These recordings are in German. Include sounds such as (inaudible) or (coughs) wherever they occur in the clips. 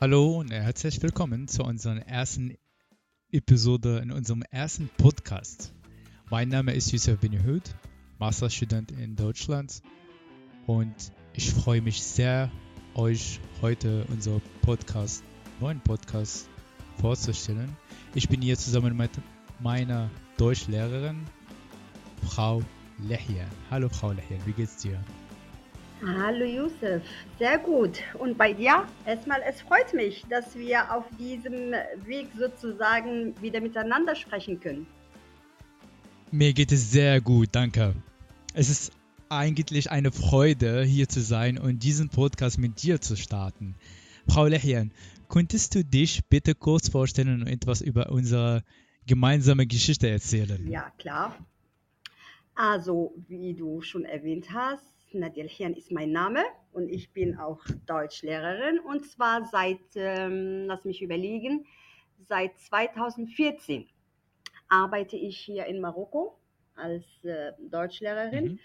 Hallo und herzlich willkommen zu unserer ersten Episode in unserem ersten Podcast. Mein Name ist Yusuf Benihud, Masterstudent in Deutschland und ich freue mich sehr, euch heute unser Podcast, neuen Podcast vorzustellen. Ich bin hier zusammen mit meiner Deutschlehrerin, Frau Lehian. Hallo Frau Lehian, wie geht's dir? Hallo Yusuf, sehr gut. Und bei dir? Erstmal, es freut mich, dass wir auf diesem Weg sozusagen wieder miteinander sprechen können. Mir geht es sehr gut, danke. Es ist eigentlich eine Freude, hier zu sein und diesen Podcast mit dir zu starten. Frau Lechian, könntest du dich bitte kurz vorstellen und etwas über unsere gemeinsame Geschichte erzählen? Ja, klar. Also, wie du schon erwähnt hast, Nadia Hian ist mein Name und ich bin auch Deutschlehrerin und zwar seit, ähm, lass mich überlegen, seit 2014 arbeite ich hier in Marokko als äh, Deutschlehrerin. Mhm.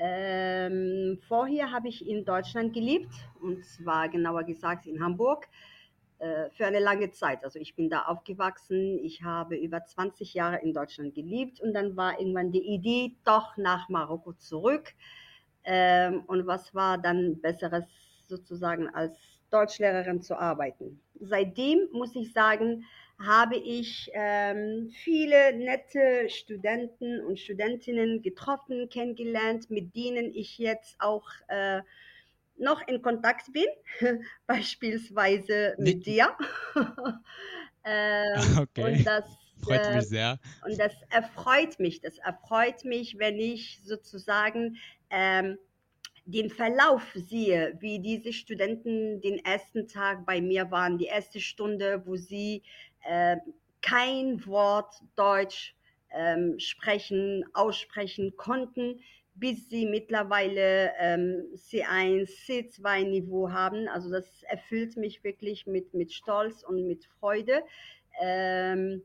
Ähm, vorher habe ich in Deutschland gelebt und zwar genauer gesagt in Hamburg äh, für eine lange Zeit. Also ich bin da aufgewachsen, ich habe über 20 Jahre in Deutschland gelebt und dann war irgendwann die Idee, doch nach Marokko zurück. Ähm, und was war dann besseres sozusagen als Deutschlehrerin zu arbeiten? Seitdem muss ich sagen, habe ich ähm, viele nette Studenten und Studentinnen getroffen, kennengelernt, mit denen ich jetzt auch äh, noch in Kontakt bin, (laughs) beispielsweise mit dir. (laughs) ähm, (laughs) okay. Und das Freut mich äh, sehr. Und das erfreut mich. Das erfreut mich, wenn ich sozusagen ähm, den Verlauf sehe, wie diese Studenten den ersten Tag bei mir waren, die erste Stunde, wo sie äh, kein Wort Deutsch ähm, sprechen, aussprechen konnten, bis sie mittlerweile ähm, C1, C2-Niveau haben. Also das erfüllt mich wirklich mit, mit Stolz und mit Freude. Ähm,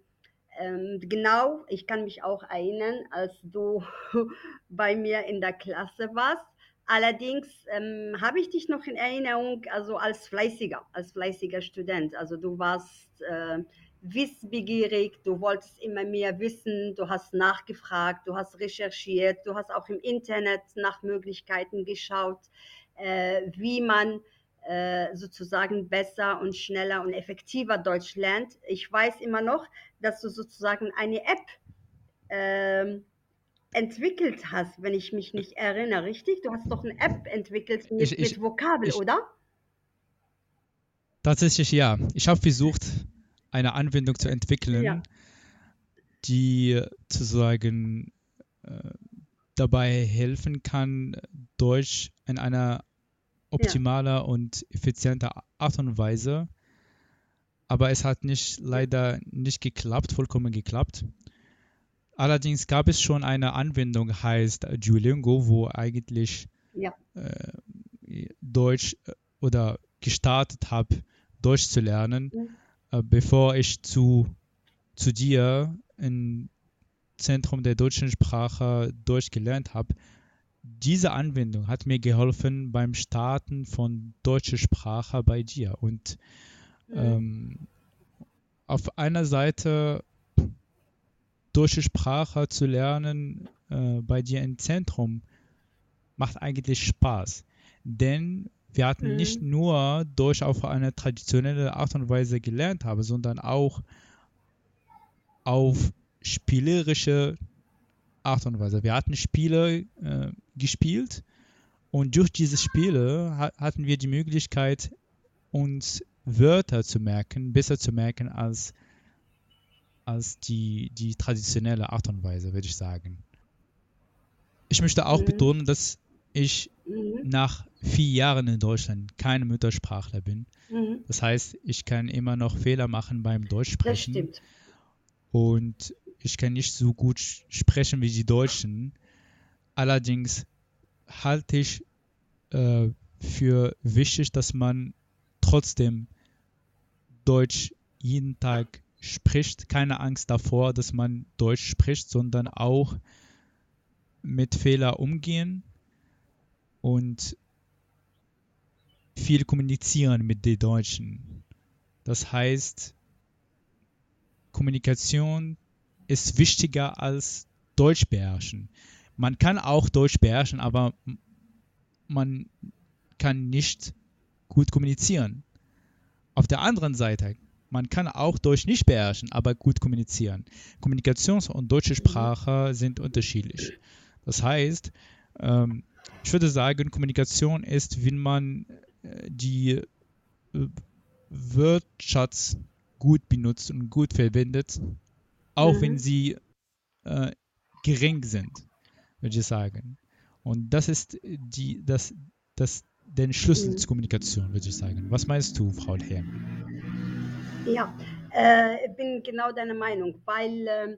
ähm, genau, ich kann mich auch erinnern, als du (laughs) bei mir in der Klasse warst. Allerdings ähm, habe ich dich noch in Erinnerung, also als fleißiger, als fleißiger Student. Also du warst äh, wissbegierig, du wolltest immer mehr wissen, du hast nachgefragt, du hast recherchiert, du hast auch im Internet nach Möglichkeiten geschaut, äh, wie man äh, sozusagen besser und schneller und effektiver Deutsch lernt. Ich weiß immer noch, dass du sozusagen eine App äh, entwickelt hast, wenn ich mich nicht erinnere, richtig? Du hast doch eine App entwickelt mit, ich, ich, mit Vokabel, ich, oder? Tatsächlich ja. Ich habe versucht, eine Anwendung zu entwickeln, ja. die sozusagen äh, dabei helfen kann, Deutsch in einer optimaler ja. und effizienter Art und Weise. Aber es hat nicht leider nicht geklappt, vollkommen geklappt. Allerdings gab es schon eine Anwendung, heißt Duolingo, wo eigentlich ja. äh, Deutsch äh, oder gestartet habe, Deutsch zu lernen, ja. äh, bevor ich zu, zu dir im Zentrum der deutschen Sprache Deutsch gelernt habe. Diese Anwendung hat mir geholfen beim Starten von deutscher Sprache bei dir. Und mhm. ähm, auf einer Seite deutsche Sprache zu lernen äh, bei dir im Zentrum macht eigentlich Spaß. Denn wir hatten mhm. nicht nur Deutsch auf eine traditionelle Art und Weise gelernt haben, sondern auch auf spielerische Art und Weise. Wir hatten Spiele äh, gespielt und durch diese Spiele ha hatten wir die Möglichkeit, uns Wörter zu merken, besser zu merken als als die, die traditionelle Art und Weise, würde ich sagen. Ich möchte auch mhm. betonen, dass ich mhm. nach vier Jahren in Deutschland keine Muttersprachler bin. Mhm. Das heißt, ich kann immer noch Fehler machen beim Deutschsprechen. Das stimmt. Und ich kann nicht so gut sprechen wie die Deutschen. Allerdings halte ich äh, für wichtig, dass man trotzdem Deutsch jeden Tag spricht. Keine Angst davor, dass man Deutsch spricht, sondern auch mit Fehler umgehen und viel kommunizieren mit den Deutschen. Das heißt, Kommunikation ist wichtiger als Deutsch beherrschen. Man kann auch Deutsch beherrschen, aber man kann nicht gut kommunizieren. Auf der anderen Seite, man kann auch Deutsch nicht beherrschen, aber gut kommunizieren. Kommunikations- und deutsche Sprache sind unterschiedlich. Das heißt, ähm, ich würde sagen, Kommunikation ist, wenn man äh, die äh, Wortschatz gut benutzt und gut verwendet, auch mhm. wenn sie äh, gering sind, würde ich sagen. Und das ist die, das, das, den Schlüssel mhm. zur Kommunikation, würde ich sagen. Was meinst du, Frau Herm? Ja, äh, ich bin genau deiner Meinung, weil ähm,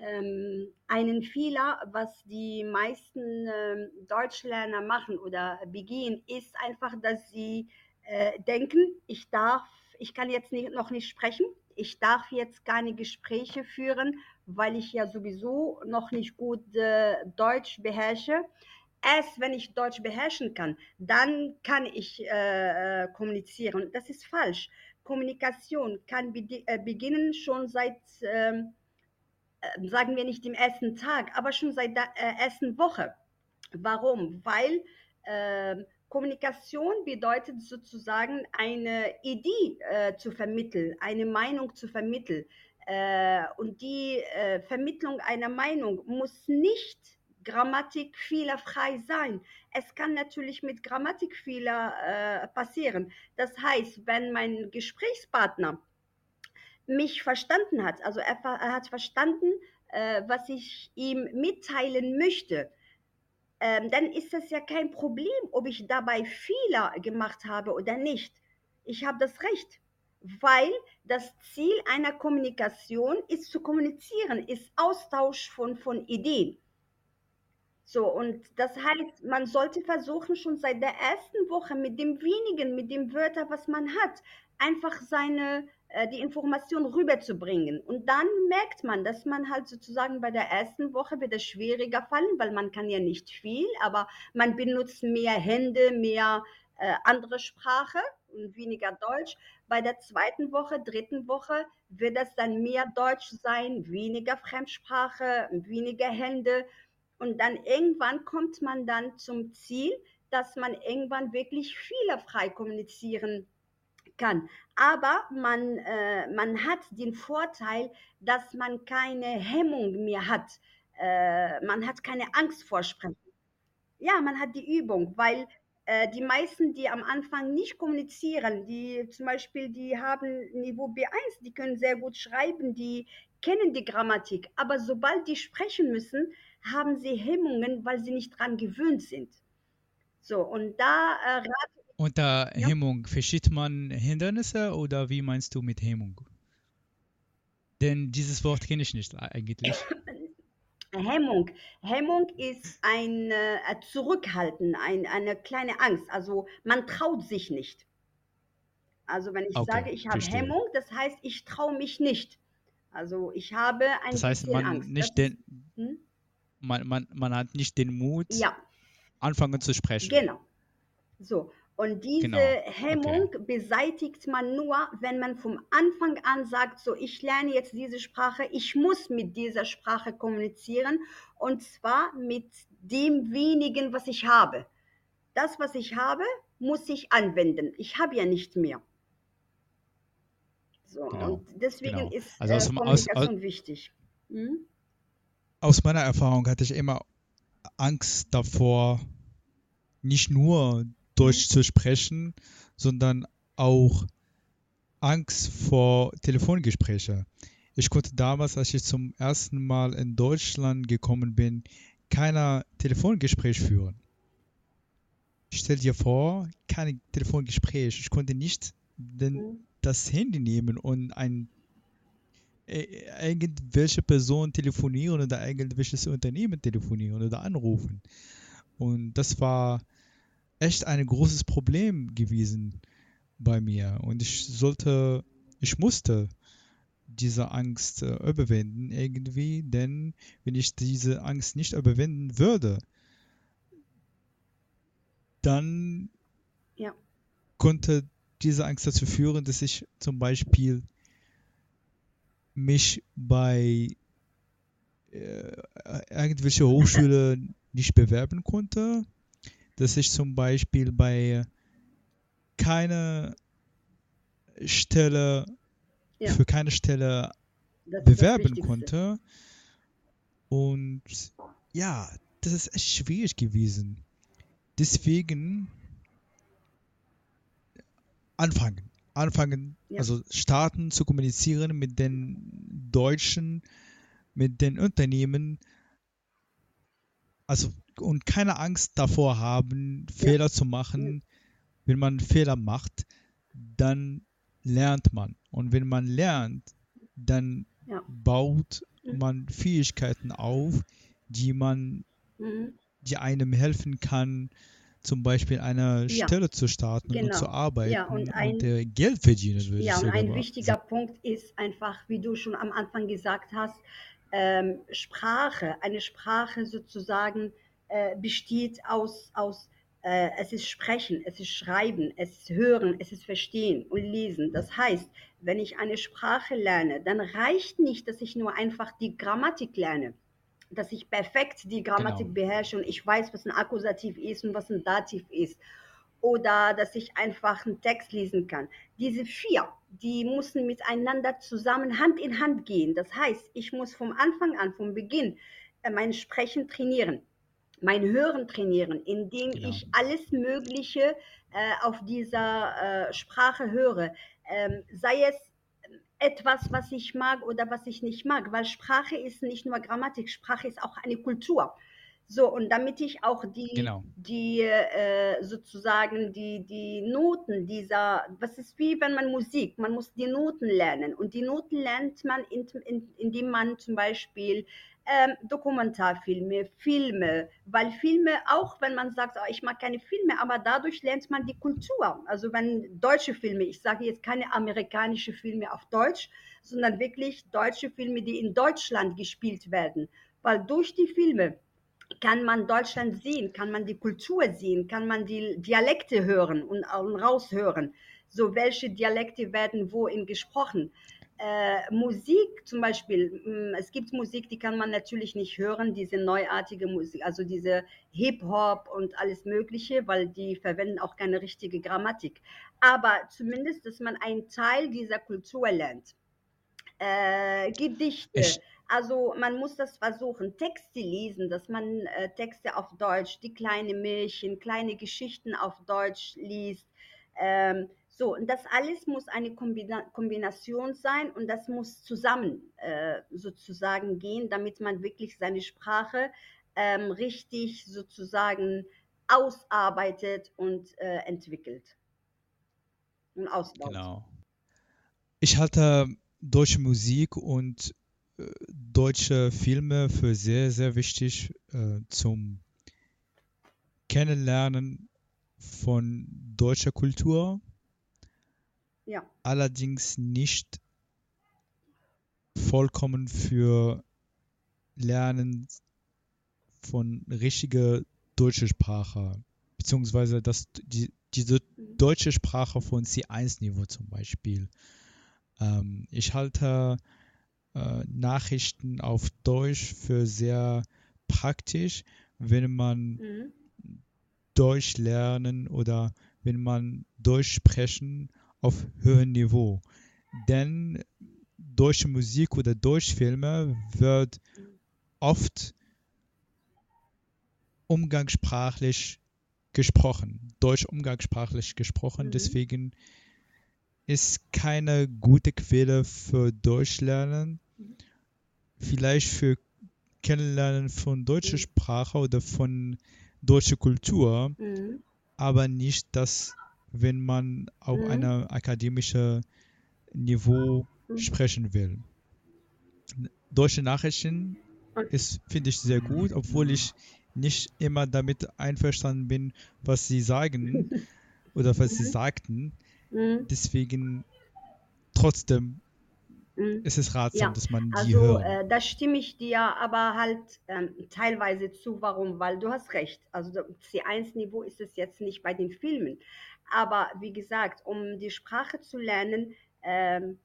ähm, einen Fehler, was die meisten äh, Deutschlerner machen oder begehen, ist einfach, dass sie äh, denken, ich darf, ich kann jetzt nicht, noch nicht sprechen, ich darf jetzt keine Gespräche führen, weil ich ja sowieso noch nicht gut äh, Deutsch beherrsche. Erst wenn ich Deutsch beherrschen kann, dann kann ich äh, äh, kommunizieren. Das ist falsch. Kommunikation kann äh, beginnen schon seit ähm, äh, sagen wir nicht dem ersten Tag, aber schon seit der äh, ersten Woche. Warum? Weil äh, Kommunikation bedeutet sozusagen eine Idee äh, zu vermitteln, eine Meinung zu vermitteln. Äh, und die Vermittlung einer Meinung muss nicht grammatikfehlerfrei sein. Es kann natürlich mit Grammatikfehler passieren. Das heißt, wenn mein Gesprächspartner mich verstanden hat. Also er, er hat verstanden, äh, was ich ihm mitteilen möchte. Ähm, dann ist es ja kein Problem, ob ich dabei Fehler gemacht habe oder nicht. Ich habe das Recht, weil das Ziel einer Kommunikation ist zu kommunizieren, ist Austausch von, von Ideen. So, und das heißt, man sollte versuchen, schon seit der ersten Woche mit dem wenigen, mit dem Wörter, was man hat, einfach seine äh, die Information rüberzubringen. Und dann merkt man, dass man halt sozusagen bei der ersten Woche wird es schwieriger fallen, weil man kann ja nicht viel, aber man benutzt mehr Hände, mehr äh, andere Sprache und weniger Deutsch. Bei der zweiten Woche, dritten Woche wird es dann mehr Deutsch sein, weniger Fremdsprache, weniger Hände. Und dann irgendwann kommt man dann zum Ziel, dass man irgendwann wirklich fehlerfrei kommunizieren kann. Aber man, äh, man hat den Vorteil, dass man keine Hemmung mehr hat. Äh, man hat keine Angst vor Sprechen. Ja, man hat die Übung, weil äh, die meisten, die am Anfang nicht kommunizieren, die zum Beispiel, die haben Niveau B1, die können sehr gut schreiben, die kennen die Grammatik, aber sobald die sprechen müssen, haben sie Hemmungen, weil sie nicht dran gewöhnt sind. So, und da äh, rate unter ja. Hemmung versteht man Hindernisse oder wie meinst du mit Hemmung? Denn dieses Wort kenne ich nicht eigentlich. (coughs) Hemmung. Hemmung ist ein äh, Zurückhalten, ein, eine kleine Angst. Also man traut sich nicht. Also wenn ich okay, sage, ich habe Hemmung, das heißt, ich traue mich nicht. Also ich habe ein das heißt, man Angst. Nicht den, hm? Man, man, man hat nicht den Mut, ja. anfangen zu sprechen. Genau. So, und diese genau. Hemmung okay. beseitigt man nur, wenn man vom Anfang an sagt, so ich lerne jetzt diese Sprache, ich muss mit dieser Sprache kommunizieren und zwar mit dem wenigen, was ich habe. Das, was ich habe, muss ich anwenden. Ich habe ja nicht mehr. So, genau. und deswegen genau. ist also aus, äh, Kommunikation aus, wichtig. Hm? Aus meiner Erfahrung hatte ich immer Angst davor, nicht nur Deutsch zu sprechen, sondern auch Angst vor Telefongesprächen. Ich konnte damals, als ich zum ersten Mal in Deutschland gekommen bin, kein Telefongespräch führen. Stell dir vor, kein Telefongespräch. Ich konnte nicht den, mhm. das Handy nehmen und ein irgendwelche Person telefonieren oder irgendwelches Unternehmen telefonieren oder anrufen. Und das war echt ein großes Problem gewesen bei mir. Und ich sollte, ich musste diese Angst äh, überwinden irgendwie, denn wenn ich diese Angst nicht überwinden würde, dann Ja. konnte diese Angst dazu führen, dass ich zum Beispiel mich bei äh, irgendwelche Hochschule nicht bewerben konnte, dass ich zum Beispiel bei keiner Stelle Ja. für keine Stelle Das bewerben konnte. Und ja, das ist echt schwierig gewesen. Deswegen anfangen. Anfangen, Ja. also starten zu kommunizieren mit den Deutschen, mit den Unternehmen. Also und keine Angst davor haben, Fehler zu machen. Wenn man Fehler macht, dann lernt man. Und wenn man lernt, dann Ja. baut Mhm. man Fähigkeiten auf, die man, Mhm. die einem helfen kann, zum Beispiel eine Ja. Stelle zu starten und Genau. zu arbeiten Ja, und ein- äh, Geld verdienen, würde Ja, und ein wichtiger sagen. Punkt ist einfach, wie du schon am Anfang gesagt hast, ähm, Sprache. Eine Sprache sozusagen äh, besteht aus, aus äh, es ist Sprechen, es ist Schreiben, es ist Hören, es ist Verstehen und Lesen. Das heißt, wenn ich eine Sprache lerne, dann reicht nicht, dass ich nur einfach die Grammatik lerne dass ich perfekt die Grammatik Genau. beherrsche und ich weiß, was ein Akkusativ ist und was ein Dativ ist. Oder dass ich einfach einen Text lesen kann. Diese vier, die müssen miteinander zusammen Hand in Hand gehen. Das heißt, ich muss vom Anfang an, vom Beginn, äh, mein Sprechen trainieren, mein Hören trainieren, indem Genau. ich alles Mögliche äh, auf dieser äh, Sprache höre. Ähm, sei es etwas, was ich mag oder was ich nicht mag, weil Sprache ist nicht nur Grammatik, Sprache ist auch eine Kultur. So, und damit ich auch die, Genau. die äh, sozusagen die, die Noten dieser, was ist wie wenn man Musik, man muss die Noten lernen und die Noten lernt man, in, in, indem man zum Beispiel ähm, Dokumentarfilme, Filme, weil Filme, auch wenn man sagt, oh, ich mag keine Filme, aber dadurch lernt man die Kultur. Also wenn deutsche Filme, ich sage jetzt keine amerikanische Filme auf Deutsch, sondern wirklich deutsche Filme, die in Deutschland gespielt werden, weil durch die Filme kann man Deutschland sehen, kann man die Kultur sehen, kann man die Dialekte hören und, raushören. So, welche Dialekte werden wohin gesprochen? Äh, Musik zum Beispiel, mh, es gibt Musik, die kann man natürlich nicht hören, diese neuartige Musik, also diese Hip-Hop und alles Mögliche, weil die verwenden auch keine richtige Grammatik. Aber zumindest, dass man einen Teil dieser Kultur lernt. Äh, Gedichte, Ich, also man muss das versuchen, Texte lesen, dass man äh, Texte auf Deutsch, die kleine Märchen, kleine Geschichten auf Deutsch liest. Ähm, so, und das alles muss eine Kombina Kombination sein und das muss zusammen äh, sozusagen gehen, damit man wirklich seine Sprache ähm, richtig sozusagen ausarbeitet und äh, entwickelt und ausbaut. genau. Ich halte deutsche Musik und äh, deutsche Filme für sehr, sehr wichtig äh, zum Kennenlernen von deutscher Kultur, Ja, allerdings nicht vollkommen für Lernen von richtiger deutscher Sprache, beziehungsweise das, die, diese Mhm. deutsche Sprache von C1-Niveau zum Beispiel. Ähm, ich halte äh, Nachrichten auf Deutsch für sehr praktisch, wenn man mhm. Deutsch lernen oder wenn man Deutsch sprechen auf höherem Niveau. Denn deutsche Musik oder Deutschfilme wird oft umgangssprachlich gesprochen, deutsch umgangssprachlich gesprochen. Mhm. Deswegen ist keine gute Quelle für Deutschlernen. Mhm. Vielleicht für Kennenlernen von deutscher Mhm. Sprache oder von deutscher Kultur, Mhm. aber nicht das, wenn man auf Mhm. einem akademischen Niveau Mhm. sprechen will. Deutsche Nachrichten ist, finde ich, sehr gut, obwohl ich nicht immer damit einverstanden bin, was sie sagen (laughs) oder was sie Mhm. sagten. Mhm. Deswegen trotzdem ist es ratsam, Ja, dass man die also hört. äh, da stimme ich dir aber halt ähm, teilweise zu. Warum? Weil du hast recht. Also der C1-Niveau ist es jetzt nicht bei den Filmen. Aber wie gesagt, um die Sprache zu lernen, ähm,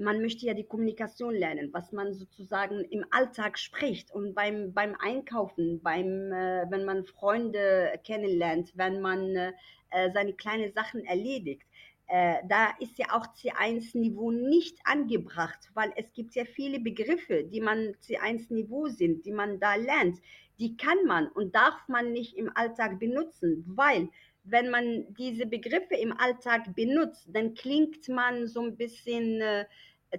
man möchte ja die Kommunikation lernen, was man sozusagen im Alltag spricht und beim, beim Einkaufen, beim, äh, wenn man Freunde kennenlernt, wenn man äh, seine kleinen Sachen erledigt. Äh, da ist ja auch C1-Niveau nicht angebracht, weil es gibt ja viele Begriffe, die man C1-Niveau sind, die man da lernt. Die kann man und darf man nicht im Alltag benutzen, weil wenn man diese Begriffe im Alltag benutzt, dann klingt man so ein bisschen äh,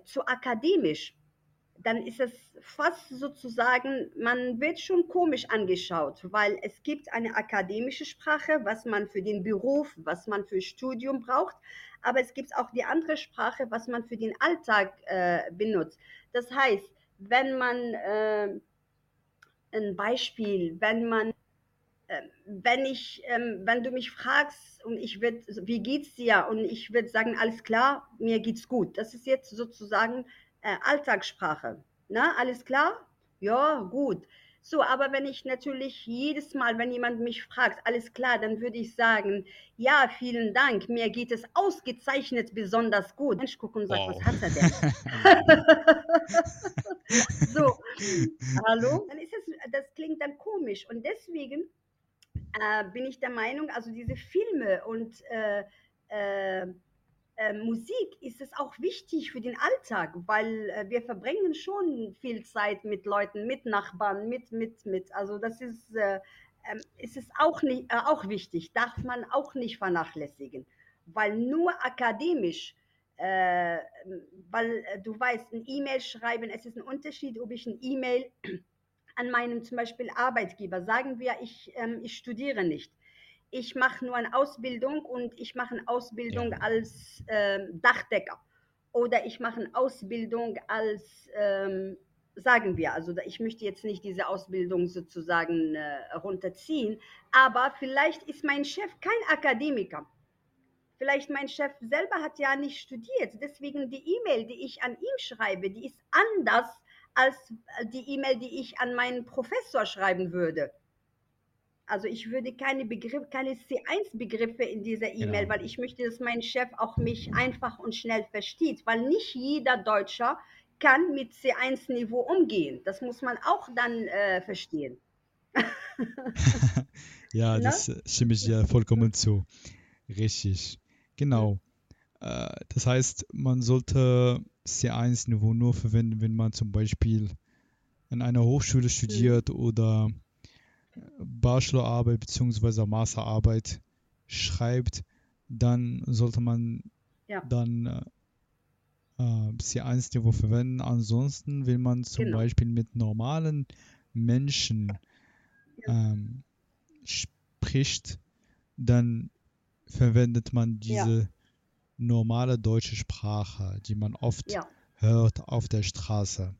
zu akademisch. Dann ist es fast sozusagen, man wird schon komisch angeschaut, weil es gibt eine akademische Sprache, was man für den Beruf, was man für Studium braucht, aber es gibt auch die andere Sprache, was man für den Alltag äh, benutzt. Das heißt, wenn man äh, ein Beispiel, wenn man wenn ich, ähm, wenn du mich fragst und ich würde, wie geht's dir? Und ich würde sagen, alles klar, mir geht's gut. Das ist jetzt sozusagen äh, Alltagssprache. Ne? Alles klar? Ja, gut. So, aber wenn ich natürlich jedes Mal, wenn jemand mich fragt, alles klar, dann würde ich sagen, ja, vielen Dank, mir geht es ausgezeichnet besonders gut. Mensch, guck und sag, Wow. was hat er denn? (laughs) (laughs) so, hallo? Dann ist es, das klingt dann komisch und deswegen äh, bin ich der Meinung, also diese Filme und äh, äh, äh, Musik ist es auch wichtig für den Alltag, weil äh, wir verbringen schon viel Zeit mit Leuten, mit Nachbarn, mit, mit, mit. Also das ist, äh, ähm, ist es auch, nicht, auch wichtig, darf man auch nicht vernachlässigen, weil nur akademisch, weil du weißt, ein E-Mail schreiben, es ist ein Unterschied, ob ich ein E-Mail an meinem zum Beispiel Arbeitgeber, sagen wir, ich, ähm, ich studiere nicht. Ich mache nur eine Ausbildung und ich mache eine Ausbildung Ja. als ähm, Dachdecker. Oder ich mache eine Ausbildung als, ähm, sagen wir, also ich möchte jetzt nicht diese Ausbildung sozusagen äh, runterziehen, aber vielleicht ist mein Chef kein Akademiker. Vielleicht mein Chef selber hat ja nicht studiert. Deswegen die E-Mail, die ich an ihn schreibe, die ist anders als die E-Mail, die ich an meinen Professor schreiben würde. Also ich würde keine Begriff, keine C1-Begriffe in dieser E-Mail, Genau. weil ich möchte, dass mein Chef auch mich einfach und schnell versteht, weil nicht jeder Deutscher kann mit C1-Niveau umgehen. Das muss man auch dann äh, verstehen. (laughs) Ja, (laughs) Ne? das äh, stimme ich dir vollkommen zu. Richtig. Genau. Äh, das heißt, man sollte C1-Niveau nur verwenden, wenn man zum Beispiel an einer Hochschule studiert oder Bachelorarbeit bzw. Masterarbeit schreibt, dann sollte man Ja. dann äh, äh, C1-Niveau verwenden. Ansonsten, wenn man zum Genau. Beispiel mit normalen Menschen ähm, spricht, dann verwendet man Ja. diese normale deutsche Sprache, die man oft Ja, hört auf der Straße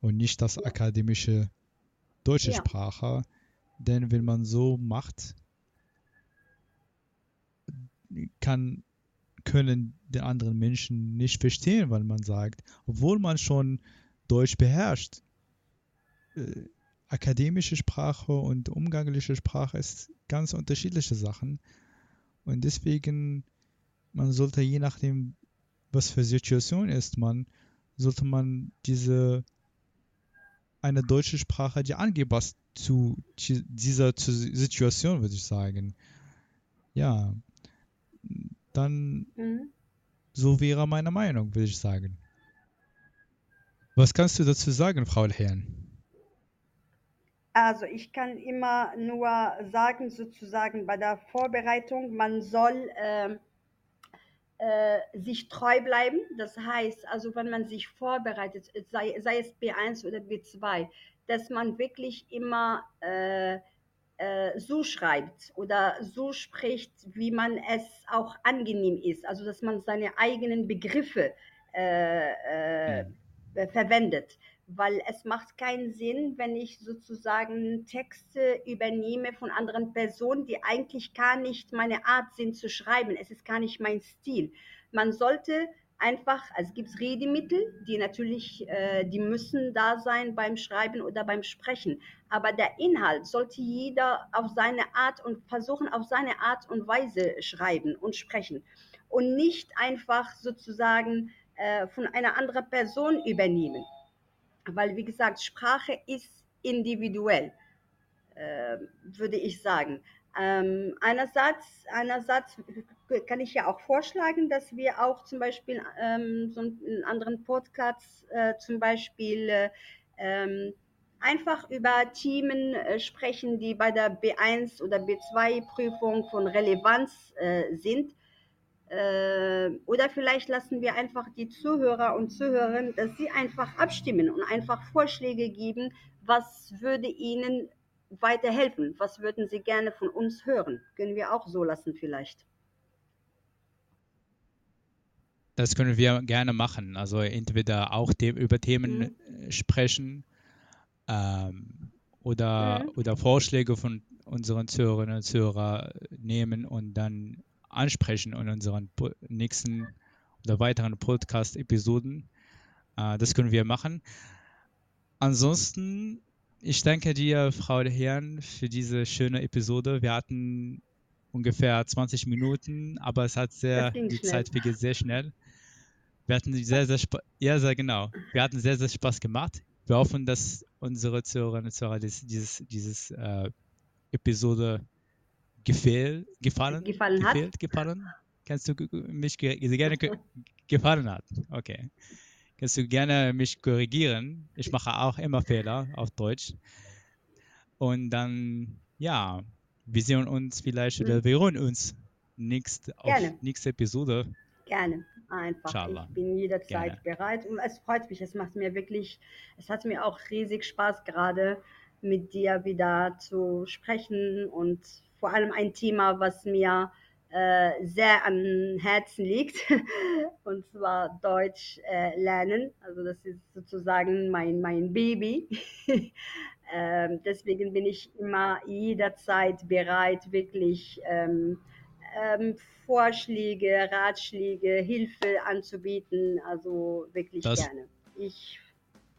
und nicht das akademische deutsche Ja. Sprache. Denn wenn man so macht, kann, können die anderen Menschen nicht verstehen, weil man sagt, obwohl man schon Deutsch beherrscht. Äh, akademische Sprache und umgangliche Sprache ist ganz unterschiedliche Sachen. Und deswegen, man sollte je nachdem, was für Situation ist man, sollte man diese eine deutsche Sprache, die angepasst zu die- dieser Situation, würde ich sagen. Ja, dann mhm. so wäre meine Meinung, würde ich sagen. Was kannst du dazu sagen, Frau Herrn? Also ich kann immer nur sagen, sozusagen bei der Vorbereitung, man soll ähm, äh, sich treu bleiben. Das heißt, also wenn man sich vorbereitet, sei, sei es B1 oder B2, dass man wirklich immer äh, äh, so schreibt oder so spricht, wie man es auch angenehm ist. Also dass man seine eigenen Begriffe äh, äh, Hm. verwendet. Weil es macht keinen Sinn, wenn ich sozusagen Texte übernehme von anderen Personen, die eigentlich gar nicht meine Art sind zu schreiben. Es ist gar nicht mein Stil. Man sollte einfach, also es gibt Redemittel, die natürlich, äh, die müssen da sein beim Schreiben oder beim Sprechen. Aber der Inhalt sollte jeder auf seine Art und versuchen, auf seine Art und Weise schreiben und sprechen. Und nicht einfach sozusagen äh, von einer anderen Person übernehmen. Weil, wie gesagt, Sprache ist individuell, äh, würde ich sagen. Ähm, einerseits, einerseits kann ich ja auch vorschlagen, dass wir auch zum Beispiel ähm, so einen anderen Podcast äh, zum Beispiel äh, ähm, einfach über Themen äh, sprechen, die bei der B1 oder B2-Prüfung von Relevanz äh, sind. Äh, oder vielleicht lassen wir einfach die Zuhörer und Zuhörerinnen, dass sie einfach abstimmen und einfach Vorschläge geben, was würde ihnen weiterhelfen, was würden sie gerne von uns hören. Können wir auch so lassen vielleicht. Das können wir gerne machen. Also entweder auch über Themen mhm. sprechen ähm, oder, mhm. oder Vorschläge von unseren Zuhörerinnen und Zuhörern nehmen und dann ansprechen in unseren nächsten oder weiteren Podcast-Episoden. Äh, das können wir machen. Ansonsten, ich danke dir, Frau Herren, für diese schöne Episode. Wir hatten ungefähr 20 Minuten, aber es hat sehr, die schnell. Zeit vergeht sehr schnell. Wir hatten sehr, sehr Spaß. Ja, sehr genau. Wir hatten sehr, sehr Spaß gemacht. Wir hoffen, dass unsere Zuhörerinnen und Zuhörer dieses, dieses, dieses äh, Episode gefehl, gefallen, gefallen gefehlt, hat. Gefallen? Kannst du mich gerne (laughs) gefallen hat? Okay. Kannst du gerne mich korrigieren? Ich mache auch immer Fehler auf Deutsch. Und dann, ja, wir sehen uns vielleicht oder mhm. wir hören uns nächst, auf nächste Episode. Gerne einfach. Inshallah. Ich bin jederzeit Gerne. bereit und es freut mich. Es macht mir wirklich, es hat mir auch riesig Spaß gerade mit dir wieder zu sprechen und vor allem ein Thema, was mir äh, sehr am Herzen liegt, (laughs) und zwar Deutsch äh, lernen. Also das ist sozusagen mein, mein Baby. (laughs) ähm, deswegen bin ich immer jederzeit bereit, wirklich ähm, ähm, Vorschläge, Ratschläge, Hilfe anzubieten. Also wirklich das, gerne. Ich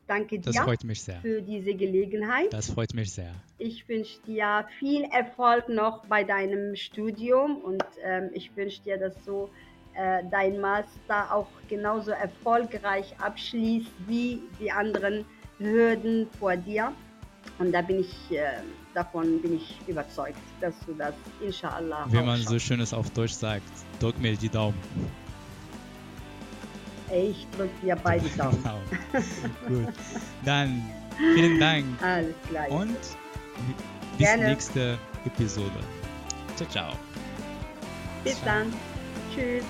danke dir für diese Gelegenheit. Das freut mich sehr. Ich wünsche dir viel Erfolg noch bei deinem Studium und ähm, ich wünsche dir, dass du äh, dein Master auch genauso erfolgreich abschließt wie die anderen Hürden vor dir. Und da bin ich, äh, davon bin ich überzeugt, dass du das inshallah. Wie man so schönes auf Deutsch sagt, drück mir die Daumen. Ich drücke dir beide Daumen. Gut. Dann vielen Dank. Alles klar. Und bis Gerne. nächste Episode. Ciao, ciao. Bis ciao. dann. Tschüss.